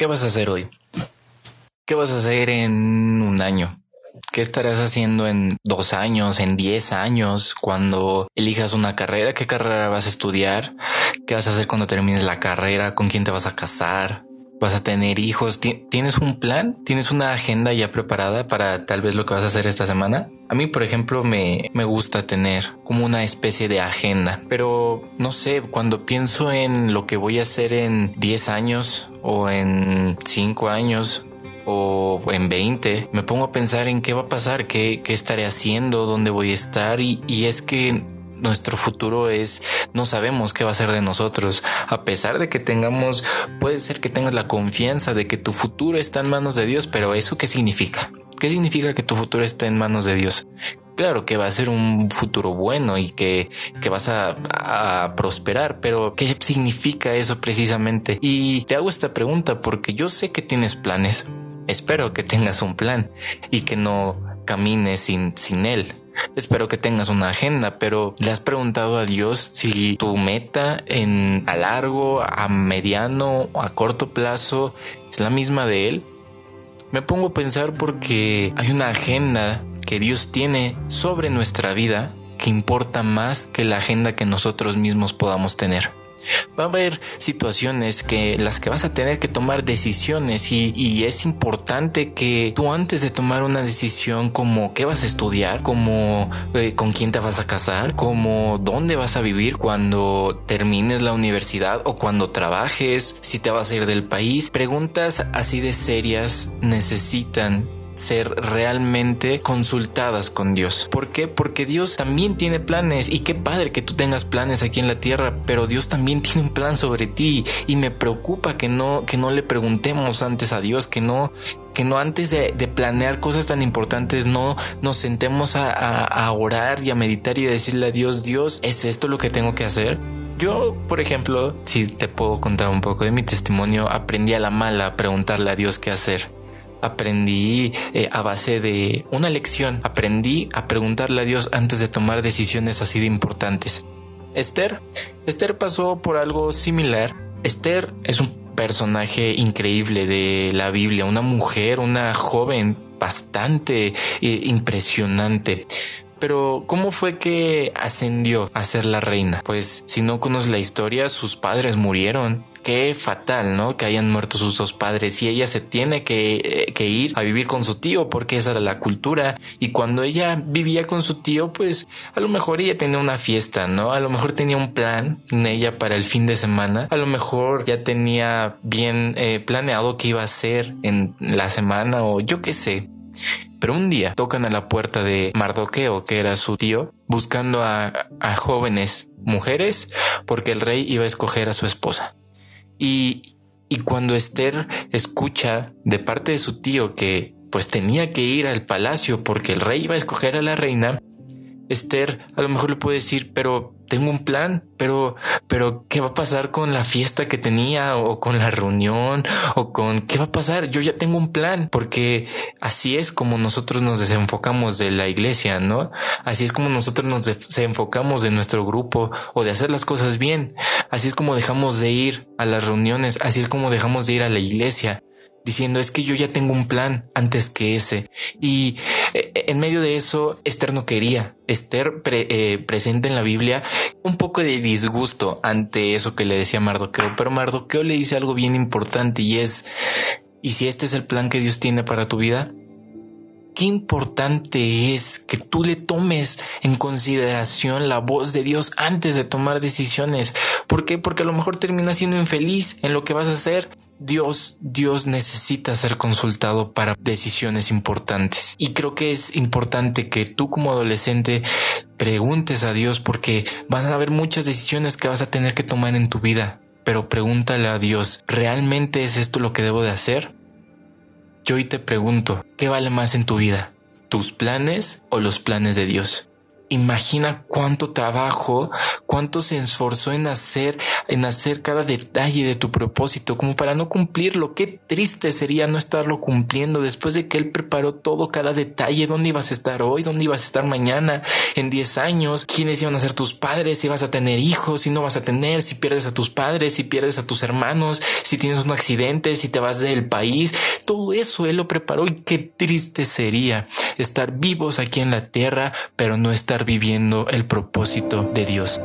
¿Qué vas a hacer hoy? ¿Qué vas a hacer en un año? ¿Qué estarás haciendo en dos años, en diez años, cuando elijas una carrera? ¿Qué carrera vas a estudiar? ¿Qué vas a hacer cuando termines la carrera? ¿Con quién te vas a casar? ¿Vas a tener hijos? ¿Tienes un plan? ¿Tienes una agenda ya preparada para tal vez lo que vas a hacer esta semana? A mí, por ejemplo, me, me gusta tener como una especie de agenda, pero no sé, cuando pienso en lo que voy a hacer en 10 años o en 5 años o en 20, me pongo a pensar en qué va a pasar, qué, qué estaré haciendo, dónde voy a estar y, y es que nuestro futuro es, no sabemos qué va a ser de nosotros. A pesar de que tengamos, puede ser que tengas la confianza de que tu futuro está en manos de Dios, pero eso qué significa? ¿Qué significa que tu futuro esté en manos de Dios? Claro que va a ser un futuro bueno y que, que vas a, a, prosperar, pero ¿qué significa eso precisamente? Y te hago esta pregunta porque yo sé que tienes planes. Espero que tengas un plan y que no camines sin, sin él. Espero que tengas una agenda, pero le has preguntado a Dios si tu meta en a largo, a mediano, a corto plazo es la misma de él me pongo a pensar porque hay una agenda que Dios tiene sobre nuestra vida que importa más que la agenda que nosotros mismos podamos tener. Va a haber situaciones que las que vas a tener que tomar decisiones y, es importante que tú antes de tomar una decisión como qué vas a estudiar, como eh, con quién te vas a casar, como dónde vas a vivir cuando termines la universidad o cuando trabajes, si te vas a ir del país, preguntas así de serias necesitan ser realmente consultadas con Dios. ¿Por qué? Porque Dios también tiene planes y qué padre que tú tengas planes aquí en la tierra, pero Dios también tiene un plan sobre ti y me preocupa que no que no le preguntemos antes a Dios, que no que no antes de, planear cosas tan importantes no nos sentemos a, a, a, orar y a meditar y a decirle a Dios, Dios, ¿es esto lo que tengo que hacer? Yo, por ejemplo, si te puedo contar un poco de mi testimonio, aprendí a la mala a preguntarle a Dios qué hacer aprendí eh, a base de una lección, aprendí a preguntarle a Dios antes de tomar decisiones así de importantes. Esther, Esther pasó por algo similar. Esther es un personaje increíble de la Biblia, una mujer, una joven bastante eh, impresionante. Pero ¿cómo fue que ascendió a ser la reina? Pues si no conoces la historia, sus padres murieron qué fatal, ¿no? Que hayan muerto sus dos padres y ella se tiene que, eh, que, ir a vivir con su tío porque esa era la cultura. Y cuando ella vivía con su tío, pues a lo mejor ella tenía una fiesta, ¿no? A lo mejor tenía un plan en ella para el fin de semana. A lo mejor ya tenía bien eh, planeado qué iba a hacer en la semana o yo qué sé. Pero un día tocan a la puerta de Mardoqueo, que era su tío, buscando a jóvenes mujeres porque el rey iba a escoger a su esposa. Y, y cuando Esther escucha de parte de su tío que pues tenía que ir al palacio porque el rey iba a escoger a la reina, Esther a lo mejor le puede decir, pero tengo un plan, pero, pero ¿qué va a pasar con la fiesta que tenía o con la reunión o con qué va a pasar? Yo ya tengo un plan porque así es como nosotros nos desenfocamos de la iglesia, ¿no? Así es como nosotros nos desenfocamos de nuestro grupo o de hacer las cosas bien. Así es como dejamos de ir a las reuniones. Así es como dejamos de ir a la iglesia diciendo es que yo ya tengo un plan antes que ese. Y eh, en medio de eso, Esther no quería. Esther pre, eh, presenta en la Biblia un poco de disgusto ante eso que le decía Mardoqueo, pero Mardoqueo le dice algo bien importante y es, ¿y si este es el plan que Dios tiene para tu vida? Qué importante es que tú le tomes en consideración la voz de Dios antes de tomar decisiones. ¿Por qué? Porque a lo mejor terminas siendo infeliz en lo que vas a hacer. Dios, Dios necesita ser consultado para decisiones importantes. Y creo que es importante que tú como adolescente preguntes a Dios porque van a haber muchas decisiones que vas a tener que tomar en tu vida. Pero pregúntale a Dios, ¿realmente es esto lo que debo de hacer? Hoy te pregunto, ¿qué vale más en tu vida? ¿Tus planes o los planes de Dios? Imagina cuánto trabajo, cuánto se esforzó en hacer, en hacer cada detalle de tu propósito, como para no cumplirlo. Qué triste sería no estarlo cumpliendo después de que él preparó todo, cada detalle, dónde ibas a estar hoy, dónde ibas a estar mañana, en 10 años, quiénes iban a ser tus padres, si vas a tener hijos, si no vas a tener, si pierdes a tus padres, si pierdes a tus hermanos, si tienes un accidente, si te vas del país. Todo eso él lo preparó y qué triste sería estar vivos aquí en la tierra, pero no estar viviendo el propósito de Dios.